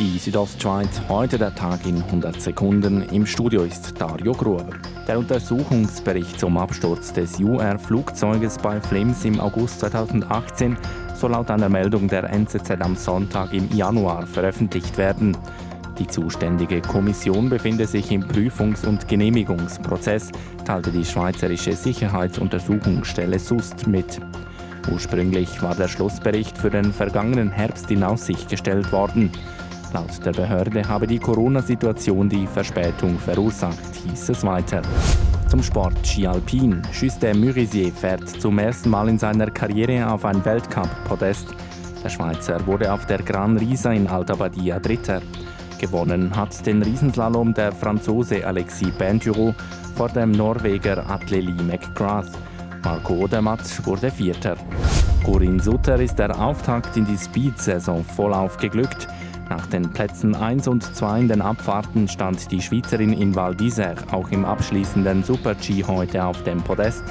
Die Südostschweiz, heute der Tag in 100 Sekunden. Im Studio ist Dario Gruber. Der Untersuchungsbericht zum Absturz des UR-Flugzeuges bei Flims im August 2018 soll laut einer Meldung der NZZ am Sonntag im Januar veröffentlicht werden. Die zuständige Kommission befinde sich im Prüfungs- und Genehmigungsprozess, teilte die Schweizerische Sicherheitsuntersuchungsstelle SUST mit. Ursprünglich war der Schlussbericht für den vergangenen Herbst in Aussicht gestellt worden. Laut der Behörde habe die Corona-Situation die Verspätung verursacht, hieß es weiter. Zum Sport Ski Alpin. Justin Murisier fährt zum ersten Mal in seiner Karriere auf ein Weltcup-Podest. Der Schweizer wurde auf der Gran Risa in Alta Badia Dritter. Gewonnen hat den Riesenslalom der Franzose Alexis Bentureau vor dem Norweger Atleli McGrath. Marco Odermatt wurde Vierter. Corinne Sutter ist der Auftakt in die Speed-Saison vollauf geglückt. Nach den Plätzen 1 und 2 in den Abfahrten stand die Schweizerin in Val d'Isère auch im abschließenden Super-G heute auf dem Podest.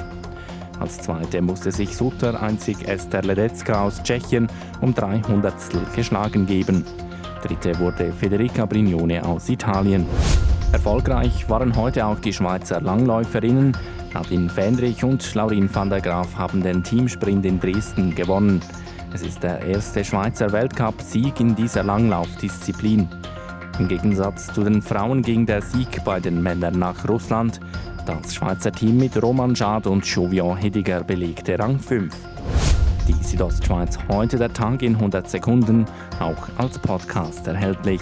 Als Zweite musste sich Sutter einzig Esther Ledetzka aus Tschechien um 300 geschlagen geben. Dritte wurde Federica Brignone aus Italien. Erfolgreich waren heute auch die Schweizer Langläuferinnen. Nadine Fendrich und Laurin van der Graaf haben den Teamsprint in Dresden gewonnen. Es ist der erste Schweizer Weltcup-Sieg in dieser Langlaufdisziplin. Im Gegensatz zu den Frauen ging der Sieg bei den Männern nach Russland. Das Schweizer Team mit Roman Schad und Jovian Hediger belegte Rang 5. Die Südostschweiz heute der Tag in 100 Sekunden, auch als Podcast erhältlich.